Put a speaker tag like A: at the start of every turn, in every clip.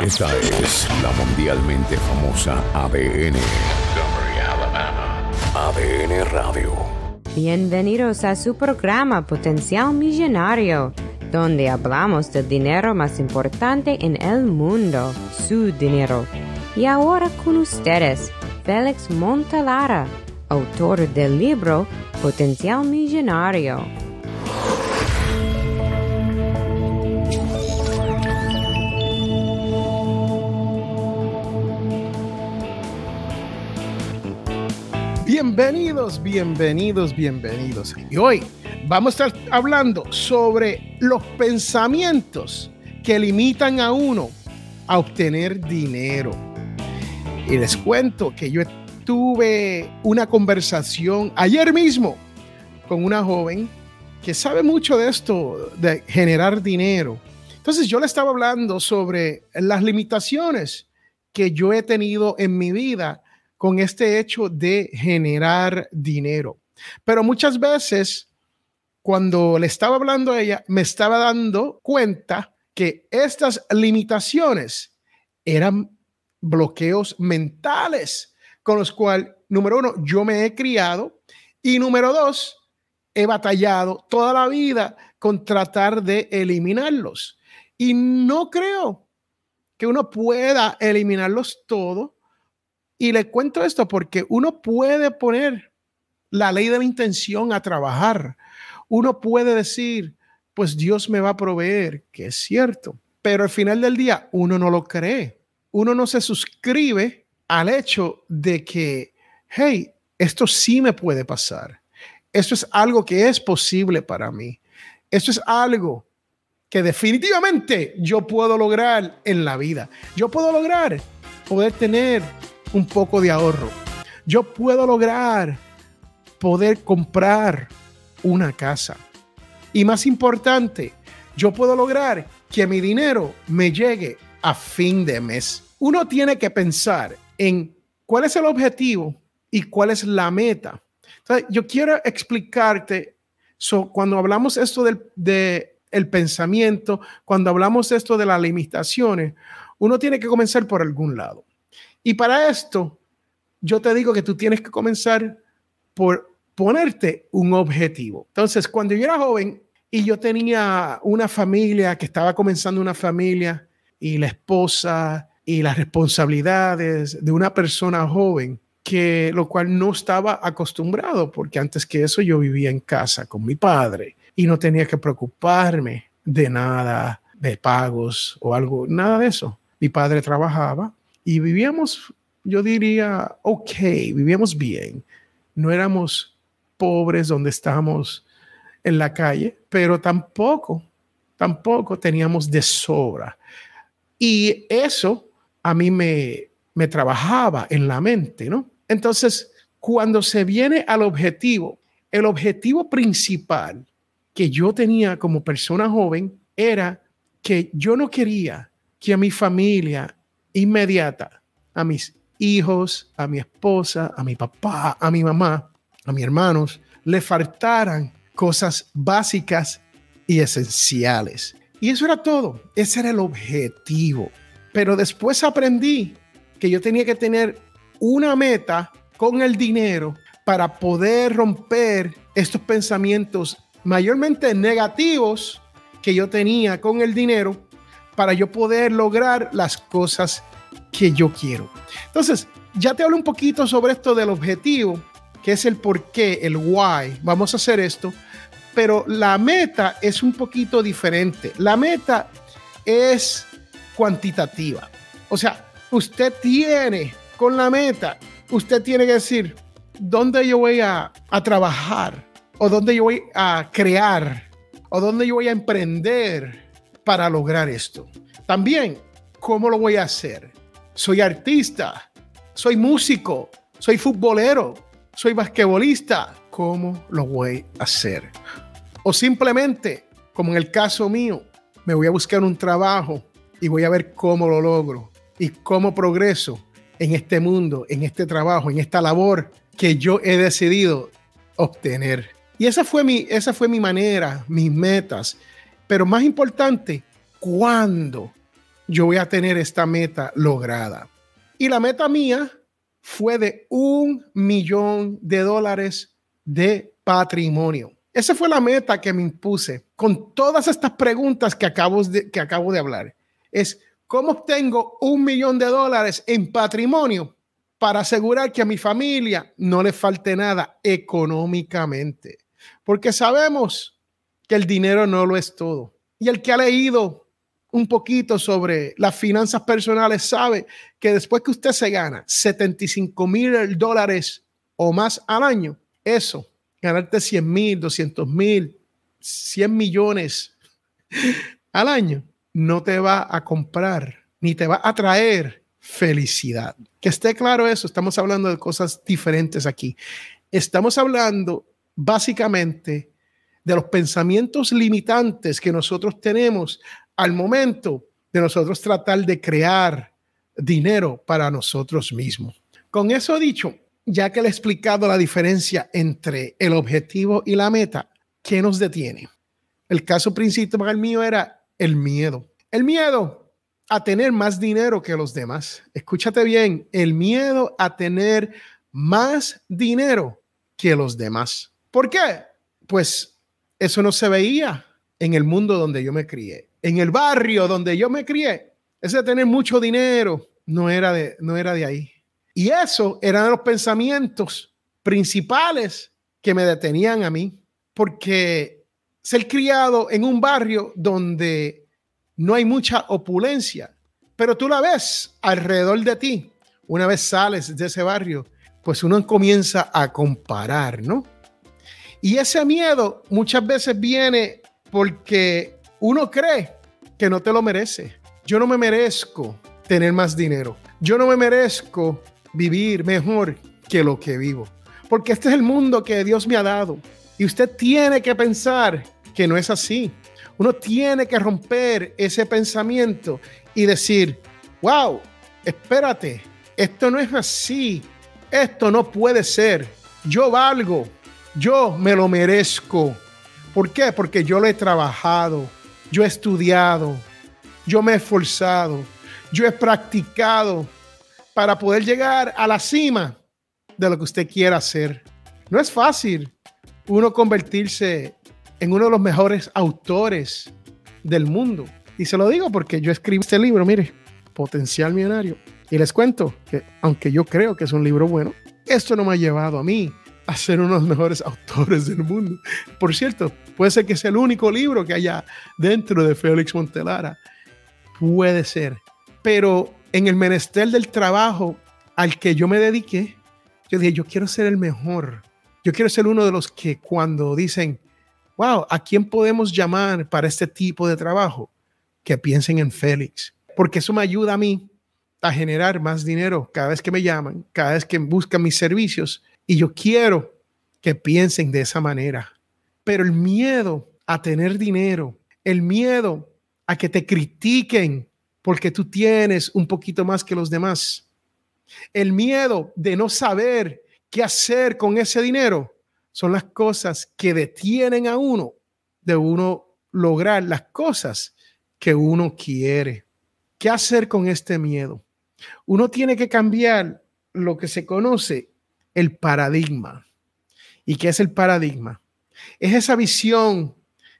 A: Esta es la mundialmente famosa ADN. ADN Radio.
B: Bienvenidos a su programa Potencial Millonario, donde hablamos del dinero más importante en el mundo, su dinero. Y ahora con ustedes, Félix Montalara, autor del libro Potencial Millonario.
C: Bienvenidos, bienvenidos, bienvenidos. Y hoy vamos a estar hablando sobre los pensamientos que limitan a uno a obtener dinero. Y les cuento que yo tuve una conversación ayer mismo con una joven que sabe mucho de esto, de generar dinero. Entonces yo le estaba hablando sobre las limitaciones que yo he tenido en mi vida con este hecho de generar dinero. Pero muchas veces, cuando le estaba hablando a ella, me estaba dando cuenta que estas limitaciones eran bloqueos mentales con los cuales, número uno, yo me he criado y número dos, he batallado toda la vida con tratar de eliminarlos. Y no creo que uno pueda eliminarlos todos y le cuento esto porque uno puede poner la ley de la intención a trabajar. Uno puede decir, pues Dios me va a proveer, que es cierto, pero al final del día uno no lo cree. Uno no se suscribe al hecho de que, hey, esto sí me puede pasar. Esto es algo que es posible para mí. Esto es algo que definitivamente yo puedo lograr en la vida. Yo puedo lograr poder tener un poco de ahorro. Yo puedo lograr poder comprar una casa. Y más importante, yo puedo lograr que mi dinero me llegue a fin de mes. Uno tiene que pensar en cuál es el objetivo y cuál es la meta. Yo quiero explicarte, cuando hablamos esto del de pensamiento, cuando hablamos esto de las limitaciones, uno tiene que comenzar por algún lado. Y para esto, yo te digo que tú tienes que comenzar por ponerte un objetivo. Entonces, cuando yo era joven y yo tenía una familia, que estaba comenzando una familia, y la esposa y las responsabilidades de una persona joven, que lo cual no estaba acostumbrado, porque antes que eso yo vivía en casa con mi padre y no tenía que preocuparme de nada, de pagos o algo, nada de eso. Mi padre trabajaba y vivíamos, yo diría, ok, vivíamos bien. No éramos pobres donde estábamos en la calle, pero tampoco, tampoco teníamos de sobra. Y eso a mí me, me trabajaba en la mente, ¿no? Entonces, cuando se viene al objetivo, el objetivo principal que yo tenía como persona joven era que yo no quería que a mi familia inmediata a mis hijos, a mi esposa, a mi papá, a mi mamá, a mis hermanos, le faltaran cosas básicas y esenciales. Y eso era todo, ese era el objetivo. Pero después aprendí que yo tenía que tener una meta con el dinero para poder romper estos pensamientos mayormente negativos que yo tenía con el dinero para yo poder lograr las cosas que yo quiero. Entonces, ya te hablo un poquito sobre esto del objetivo, que es el por qué, el why. Vamos a hacer esto, pero la meta es un poquito diferente. La meta es cuantitativa. O sea, usted tiene con la meta, usted tiene que decir, ¿dónde yo voy a, a trabajar? ¿O dónde yo voy a crear? ¿O dónde yo voy a emprender? Para lograr esto. También, ¿cómo lo voy a hacer? Soy artista, soy músico, soy futbolero, soy basquetbolista. ¿Cómo lo voy a hacer? O simplemente, como en el caso mío, me voy a buscar un trabajo y voy a ver cómo lo logro y cómo progreso en este mundo, en este trabajo, en esta labor que yo he decidido obtener. Y esa fue mi, esa fue mi manera, mis metas, pero más importante, ¿cuándo? yo voy a tener esta meta lograda. Y la meta mía fue de un millón de dólares de patrimonio. Esa fue la meta que me impuse con todas estas preguntas que acabo de, que acabo de hablar. Es cómo obtengo un millón de dólares en patrimonio para asegurar que a mi familia no le falte nada económicamente. Porque sabemos que el dinero no lo es todo. Y el que ha leído un poquito sobre las finanzas personales sabe que después que usted se gana 75 mil dólares o más al año, eso, ganarte 100 mil, 200 mil, 100 millones al año, no te va a comprar ni te va a traer felicidad. Que esté claro eso, estamos hablando de cosas diferentes aquí. Estamos hablando básicamente de los pensamientos limitantes que nosotros tenemos al momento de nosotros tratar de crear dinero para nosotros mismos. Con eso dicho, ya que le he explicado la diferencia entre el objetivo y la meta, ¿qué nos detiene? El caso principal mío era el miedo. El miedo a tener más dinero que los demás. Escúchate bien, el miedo a tener más dinero que los demás. ¿Por qué? Pues eso no se veía en el mundo donde yo me crié en el barrio donde yo me crié, ese tener mucho dinero no era de, no era de ahí. Y eso eran los pensamientos principales que me detenían a mí, porque ser criado en un barrio donde no hay mucha opulencia, pero tú la ves alrededor de ti, una vez sales de ese barrio, pues uno comienza a comparar, ¿no? Y ese miedo muchas veces viene porque uno cree que no te lo merece. Yo no me merezco tener más dinero. Yo no me merezco vivir mejor que lo que vivo. Porque este es el mundo que Dios me ha dado. Y usted tiene que pensar que no es así. Uno tiene que romper ese pensamiento y decir, wow, espérate, esto no es así. Esto no puede ser. Yo valgo. Yo me lo merezco. ¿Por qué? Porque yo lo he trabajado yo he estudiado, yo me he esforzado, yo he practicado para poder llegar a la cima de lo que usted quiera hacer. No es fácil uno convertirse en uno de los mejores autores del mundo. Y se lo digo porque yo escribí este libro, mire, Potencial Millonario. Y les cuento que aunque yo creo que es un libro bueno, esto no me ha llevado a mí a ser uno de los mejores autores del mundo. Por cierto, puede ser que sea el único libro que haya dentro de Félix Montelara. Puede ser. Pero en el menester del trabajo al que yo me dediqué, yo dije, yo quiero ser el mejor. Yo quiero ser uno de los que cuando dicen, wow, ¿a quién podemos llamar para este tipo de trabajo? Que piensen en Félix. Porque eso me ayuda a mí a generar más dinero cada vez que me llaman, cada vez que buscan mis servicios y yo quiero que piensen de esa manera. Pero el miedo a tener dinero, el miedo a que te critiquen porque tú tienes un poquito más que los demás, el miedo de no saber qué hacer con ese dinero, son las cosas que detienen a uno de uno lograr las cosas que uno quiere. ¿Qué hacer con este miedo? Uno tiene que cambiar lo que se conoce el paradigma. ¿Y qué es el paradigma? Es esa visión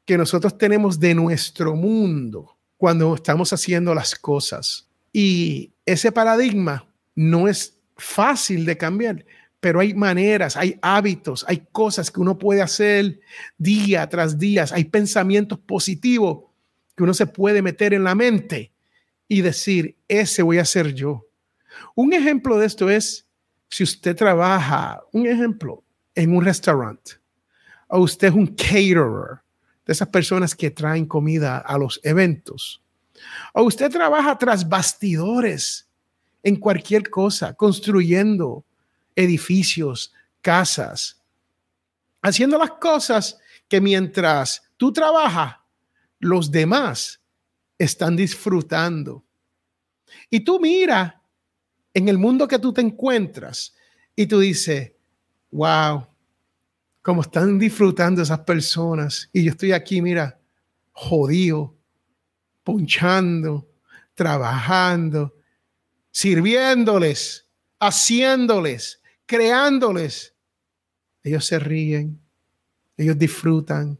C: que nosotros tenemos de nuestro mundo cuando estamos haciendo las cosas. Y ese paradigma no es fácil de cambiar, pero hay maneras, hay hábitos, hay cosas que uno puede hacer día tras día, hay pensamientos positivos que uno se puede meter en la mente y decir, ese voy a ser yo. Un ejemplo de esto es si usted trabaja, un ejemplo, en un restaurante, o usted es un caterer, de esas personas que traen comida a los eventos, o usted trabaja tras bastidores en cualquier cosa, construyendo edificios, casas, haciendo las cosas que mientras tú trabajas, los demás están disfrutando. Y tú mira en el mundo que tú te encuentras y tú dices, wow, cómo están disfrutando esas personas y yo estoy aquí, mira, jodido, ponchando, trabajando, sirviéndoles, haciéndoles, creándoles. Ellos se ríen, ellos disfrutan,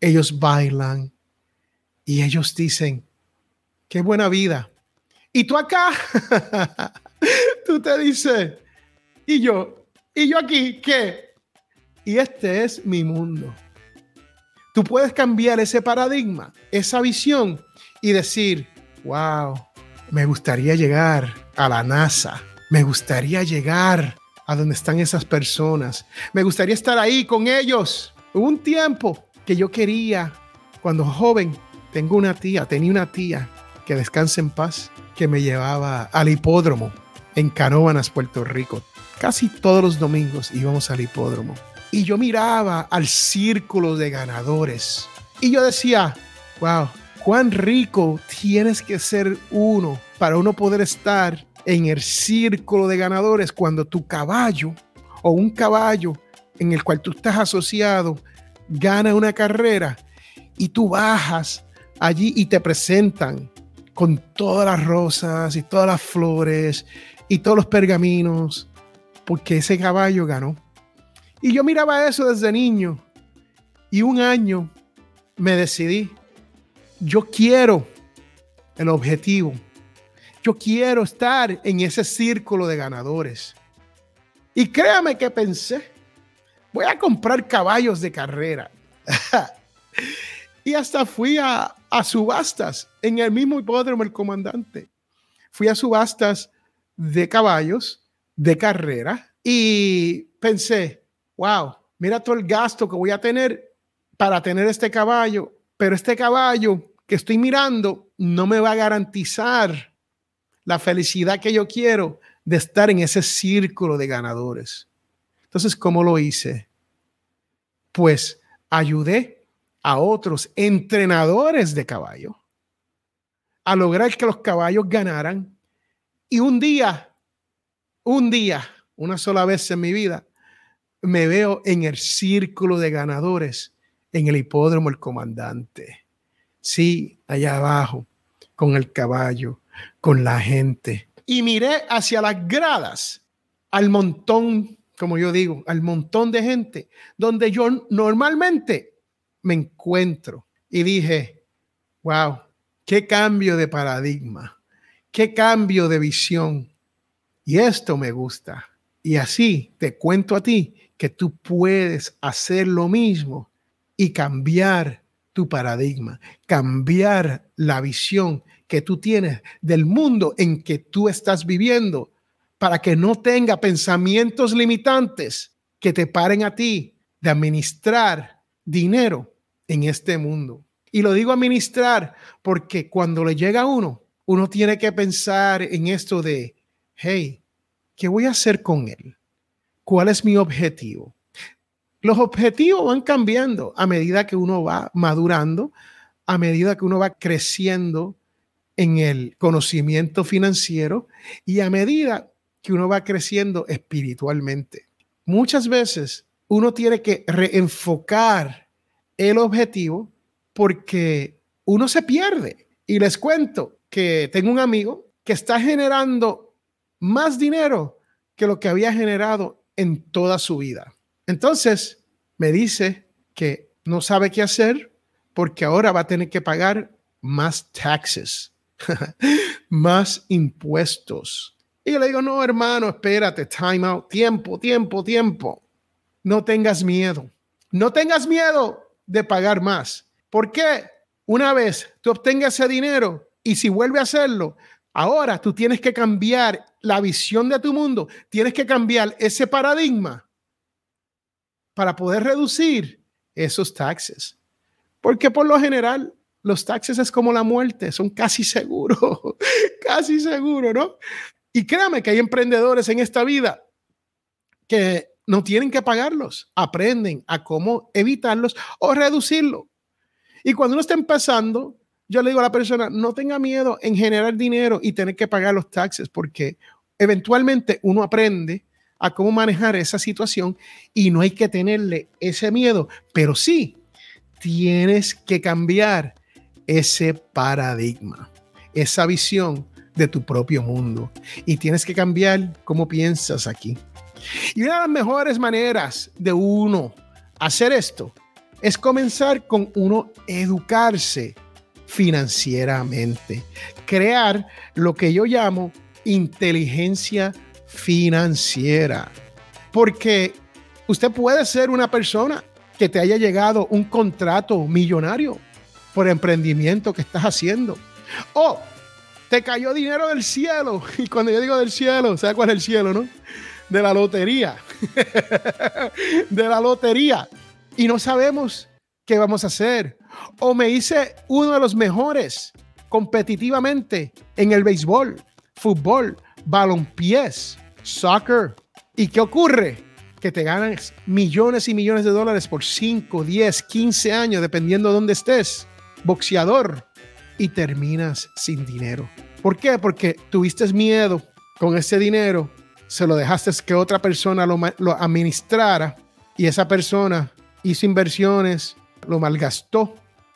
C: ellos bailan y ellos dicen, qué buena vida. Y tú acá, tú te dices, y yo, y yo aquí, ¿qué? Y este es mi mundo. Tú puedes cambiar ese paradigma, esa visión y decir, wow, me gustaría llegar a la NASA, me gustaría llegar a donde están esas personas, me gustaría estar ahí con ellos. Hubo un tiempo que yo quería, cuando joven, tengo una tía, tenía una tía que descanse en paz, que me llevaba al hipódromo en Canóvanas, Puerto Rico. Casi todos los domingos íbamos al hipódromo. Y yo miraba al círculo de ganadores. Y yo decía, wow, cuán rico tienes que ser uno para uno poder estar en el círculo de ganadores cuando tu caballo o un caballo en el cual tú estás asociado gana una carrera y tú bajas allí y te presentan con todas las rosas y todas las flores y todos los pergaminos, porque ese caballo ganó. Y yo miraba eso desde niño y un año me decidí, yo quiero el objetivo, yo quiero estar en ese círculo de ganadores. Y créame que pensé, voy a comprar caballos de carrera. y hasta fui a, subastas en el mismo hipódromo el comandante. Fui a subastas de caballos de carrera y pensé, wow, mira todo el gasto que voy a tener para tener este caballo, pero este caballo que estoy mirando no me va a garantizar la felicidad que yo quiero de estar en ese círculo de ganadores. Entonces, ¿cómo lo hice? Pues ayudé a otros entrenadores de caballo a lograr que los caballos ganaran. Y un día, un día, una sola vez en mi vida, me veo en el círculo de ganadores en el hipódromo El Comandante. Sí, allá abajo, con el caballo, con la gente. Y miré hacia las gradas, al montón, como yo digo, al montón de gente, donde yo normalmente me encuentro y dije, wow, qué cambio de paradigma, qué cambio de visión. Y esto me gusta. Y así te cuento a ti que tú puedes hacer lo mismo y cambiar tu paradigma, cambiar la visión que tú tienes del mundo en que tú estás viviendo para que no tenga pensamientos limitantes que te paren a ti de administrar dinero en este mundo. Y lo digo administrar porque cuando le llega a uno, uno tiene que pensar en esto de, hey, ¿qué voy a hacer con él? ¿Cuál es mi objetivo? Los objetivos van cambiando a medida que uno va madurando, a medida que uno va creciendo en el conocimiento financiero y a medida que uno va creciendo espiritualmente. Muchas veces uno tiene que reenfocar el objetivo porque uno se pierde. Y les cuento que tengo un amigo que está generando más dinero que lo que había generado en toda su vida. Entonces me dice que no sabe qué hacer porque ahora va a tener que pagar más taxes, más impuestos. Y le digo, no, hermano, espérate, time out, tiempo, tiempo, tiempo. No tengas miedo. No tengas miedo de pagar más. ¿Por qué? Una vez tú obtengas ese dinero y si vuelve a hacerlo, ahora tú tienes que cambiar la visión de tu mundo, tienes que cambiar ese paradigma para poder reducir esos taxes. Porque por lo general los taxes es como la muerte, son casi seguros, casi seguro, ¿no? Y créame que hay emprendedores en esta vida que no tienen que pagarlos, aprenden a cómo evitarlos o reducirlos. Y cuando uno está empezando, yo le digo a la persona, no tenga miedo en generar dinero y tener que pagar los taxes, porque eventualmente uno aprende a cómo manejar esa situación y no hay que tenerle ese miedo, pero sí tienes que cambiar ese paradigma. esa visión de tu propio mundo. Y tienes que cambiar cómo piensas aquí. Y una de las mejores maneras de uno hacer esto es comenzar con uno educarse financieramente, crear lo que yo llamo inteligencia financiera. Porque usted puede ser una persona que te haya llegado un contrato millonario por emprendimiento que estás haciendo. O te cayó dinero del cielo. Y cuando yo digo del cielo, ¿sabes cuál es el cielo, no? De la lotería. de la lotería. Y no sabemos qué vamos a hacer. O me hice uno de los mejores competitivamente en el béisbol, fútbol, balonpiés, soccer. ¿Y qué ocurre? Que te ganas millones y millones de dólares por 5, 10, 15 años, dependiendo de dónde estés. Boxeador. Y terminas sin dinero. ¿Por qué? Porque tuviste miedo con ese dinero, se lo dejaste que otra persona lo, lo administrara y esa persona hizo inversiones, lo malgastó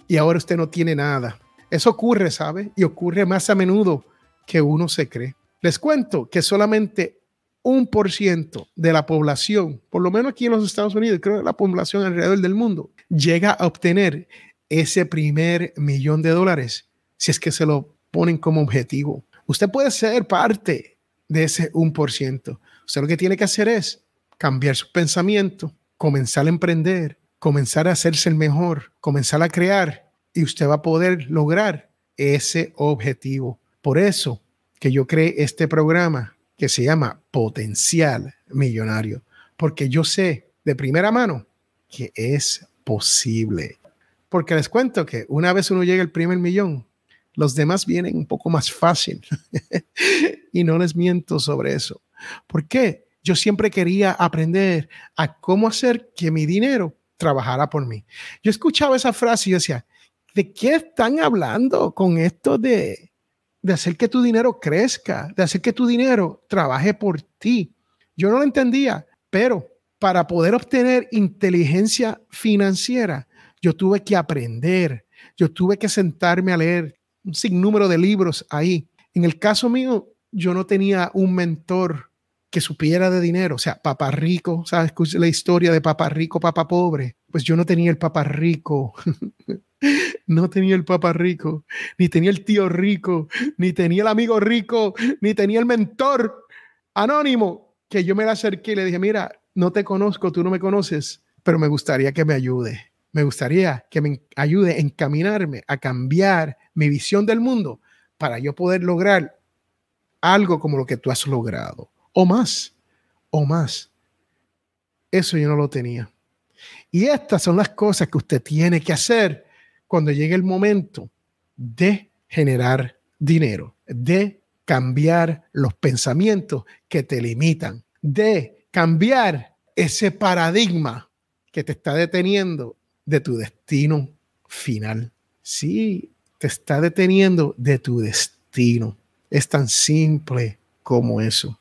C: y ahora usted no tiene nada. Eso ocurre, ¿sabe? Y ocurre más a menudo que uno se cree. Les cuento que solamente un por ciento de la población, por lo menos aquí en los Estados Unidos, creo que la población alrededor del mundo, llega a obtener ese primer millón de dólares si es que se lo ponen como objetivo. Usted puede ser parte de ese un por ciento. Usted lo que tiene que hacer es cambiar su pensamiento, comenzar a emprender, comenzar a hacerse el mejor, comenzar a crear y usted va a poder lograr ese objetivo. Por eso que yo creé este programa que se llama Potencial Millonario, porque yo sé de primera mano que es posible. Porque les cuento que una vez uno llega al primer millón, los demás vienen un poco más fácil. y no les miento sobre eso. ¿Por qué? Yo siempre quería aprender a cómo hacer que mi dinero trabajara por mí. Yo escuchaba esa frase y yo decía, ¿de qué están hablando con esto de, de hacer que tu dinero crezca, de hacer que tu dinero trabaje por ti? Yo no lo entendía, pero para poder obtener inteligencia financiera, yo tuve que aprender, yo tuve que sentarme a leer un sinnúmero de libros ahí. En el caso mío, yo no tenía un mentor que supiera de dinero, o sea, papá rico, ¿sabes? La historia de papá rico, papá pobre. Pues yo no tenía el papá rico, no tenía el papá rico, ni tenía el tío rico, ni tenía el amigo rico, ni tenía el mentor anónimo, que yo me la acerqué y le dije, mira, no te conozco, tú no me conoces, pero me gustaría que me ayude. Me gustaría que me ayude a encaminarme, a cambiar mi visión del mundo para yo poder lograr algo como lo que tú has logrado o más, o más. Eso yo no lo tenía. Y estas son las cosas que usted tiene que hacer cuando llegue el momento de generar dinero, de cambiar los pensamientos que te limitan, de cambiar ese paradigma que te está deteniendo de tu destino final. Sí, te está deteniendo de tu destino. Es tan simple como eso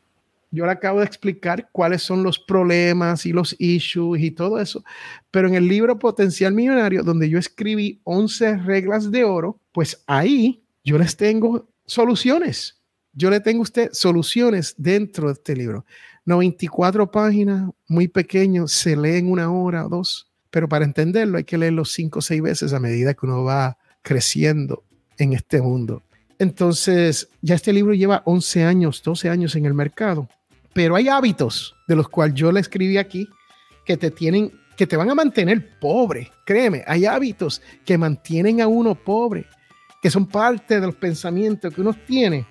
C: yo le acabo de explicar cuáles son los problemas y los issues y todo eso, pero en el libro Potencial Millonario, donde yo escribí 11 reglas de oro, pues ahí yo les tengo soluciones. Yo le tengo a usted soluciones dentro de este libro. 94 páginas, muy pequeño, se lee en una hora o dos, pero para entenderlo hay que leerlo cinco o seis veces a medida que uno va creciendo en este mundo. Entonces, ya este libro lleva 11 años, 12 años en el mercado pero hay hábitos de los cuales yo le escribí aquí que te tienen, que te van a mantener pobre. Créeme, hay hábitos que mantienen a uno pobre, que son parte de los pensamientos que uno tiene.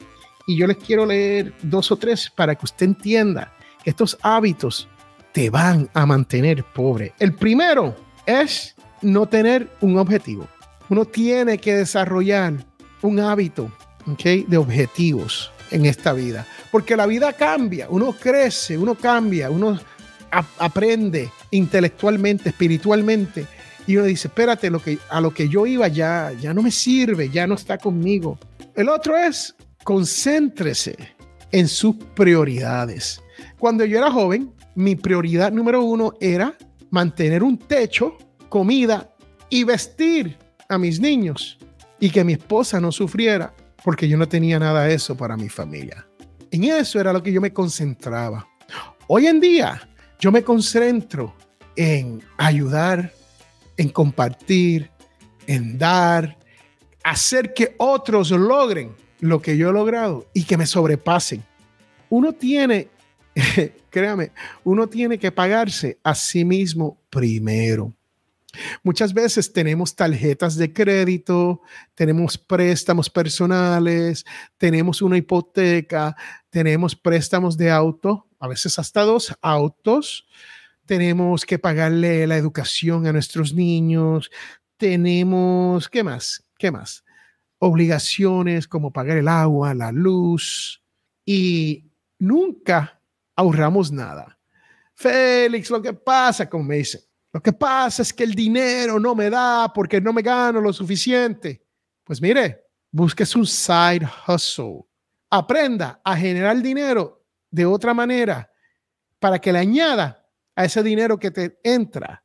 C: Y yo les quiero leer dos o tres para que usted entienda que estos hábitos te van a mantener pobre. El primero es no tener un objetivo. Uno tiene que desarrollar un hábito de objetivos en esta vida. Porque la vida cambia, uno crece, uno cambia, uno aprende intelectualmente, espiritualmente. Y uno dice, espérate, lo que, a lo que yo iba ya, ya no me sirve, ya no está conmigo. El otro es, concéntrese en sus prioridades. Cuando yo era joven, mi prioridad número uno era mantener un techo, comida y vestir a mis niños y que mi esposa no sufriera porque yo no tenía nada de eso para mi familia. En eso era lo que yo me concentraba. Hoy en día yo me concentro en ayudar, en compartir, en dar, hacer que otros logren lo que yo he logrado y que me sobrepasen. Uno tiene, créame, uno tiene que pagarse a sí mismo primero. Muchas veces tenemos tarjetas de crédito, tenemos préstamos personales, tenemos una hipoteca, tenemos préstamos de auto, a veces hasta dos autos, tenemos que pagarle la educación a nuestros niños, tenemos, ¿qué más? ¿Qué más? Obligaciones como pagar el agua, la luz y nunca ahorramos nada. Félix, lo que pasa, como me dicen, lo que pasa es que el dinero no me da porque no me gano lo suficiente. Pues mire, busques un side hustle. Aprenda a generar dinero de otra manera para que le añada a ese dinero que te entra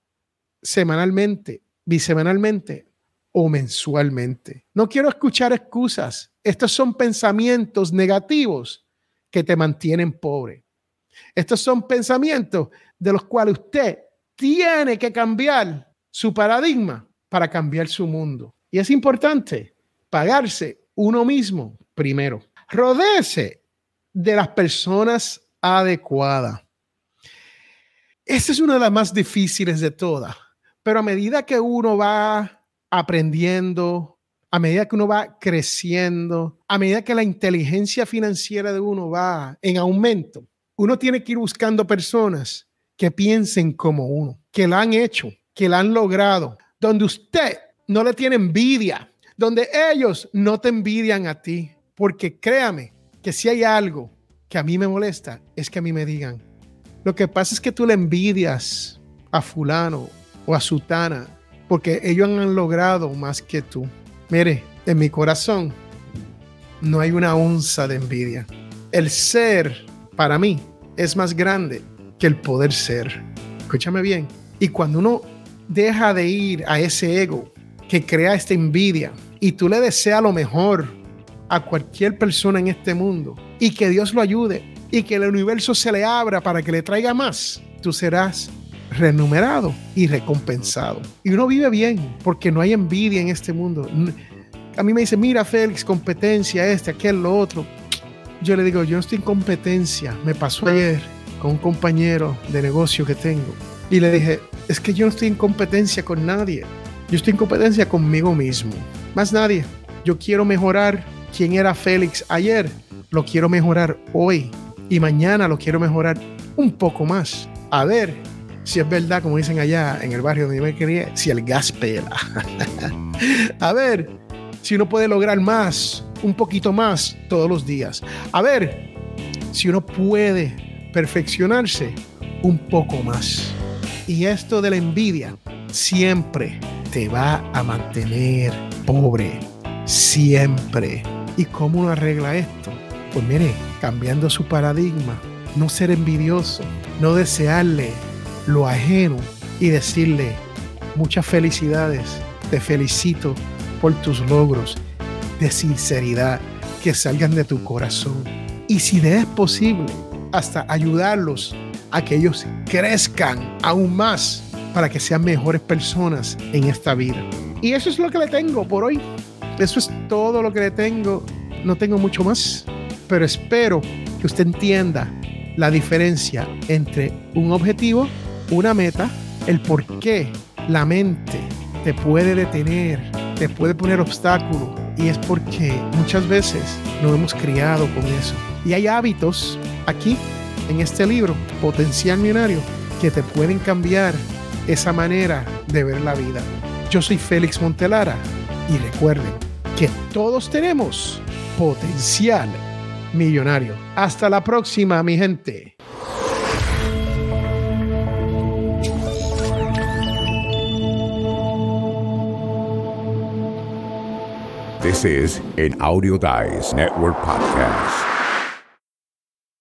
C: semanalmente, bisemanalmente o mensualmente. No quiero escuchar excusas. Estos son pensamientos negativos que te mantienen pobre. Estos son pensamientos de los cuales usted tiene que cambiar su paradigma para cambiar su mundo. Y es importante pagarse uno mismo primero. Rodéese de las personas adecuadas. Esta es una de las más difíciles de todas, pero a medida que uno va aprendiendo, a medida que uno va creciendo, a medida que la inteligencia financiera de uno va en aumento, uno tiene que ir buscando personas que piensen como uno, que la han hecho, que la han logrado, donde usted no le tiene envidia, donde ellos no te envidian a ti, porque créame que si hay algo que a mí me molesta, es que a mí me digan, lo que pasa es que tú le envidias a fulano o a sutana, porque ellos han logrado más que tú. Mire, en mi corazón no hay una onza de envidia. El ser, para mí, es más grande que el poder ser. Escúchame bien. Y cuando uno deja de ir a ese ego que crea esta envidia y tú le deseas lo mejor a cualquier persona en este mundo y que Dios lo ayude y que el universo se le abra para que le traiga más, tú serás renumerado y recompensado. Y uno vive bien porque no hay envidia en este mundo. A mí me dice, mira Félix, competencia, este, aquel, lo otro. Yo le digo, yo no estoy en competencia, me pasó ayer con un compañero de negocio que tengo y le dije, es que yo no estoy en competencia con nadie, yo estoy en competencia conmigo mismo, más nadie. Yo quiero mejorar quién era Félix ayer, lo quiero mejorar hoy y mañana lo quiero mejorar un poco más. A ver si es verdad, como dicen allá en el barrio donde yo me crié, si el gas pela. A ver si uno puede lograr más, un poquito más todos los días. A ver si uno puede perfeccionarse un poco más. Y esto de la envidia siempre te va a mantener pobre. Siempre. ¿Y cómo uno arregla esto? Pues mire, cambiando su paradigma, no ser envidioso, no desearle lo ajeno y decirle muchas felicidades, te felicito por tus logros de sinceridad que salgan de tu corazón. Y si es posible, hasta ayudarlos a que ellos crezcan aún más para que sean mejores personas en esta vida. Y eso es lo que le tengo por hoy. Eso es todo lo que le tengo. No tengo mucho más, pero espero que usted entienda la diferencia entre un objetivo, una meta, el por qué la mente te puede detener, te puede poner obstáculos. Y es porque muchas veces nos hemos criado con eso. Y hay hábitos aquí en este libro, Potencial Millonario, que te pueden cambiar esa manera de ver la vida. Yo soy Félix Montelara y recuerden que todos tenemos potencial millonario. Hasta la próxima, mi gente.
A: This is an Audio Dice Network podcast.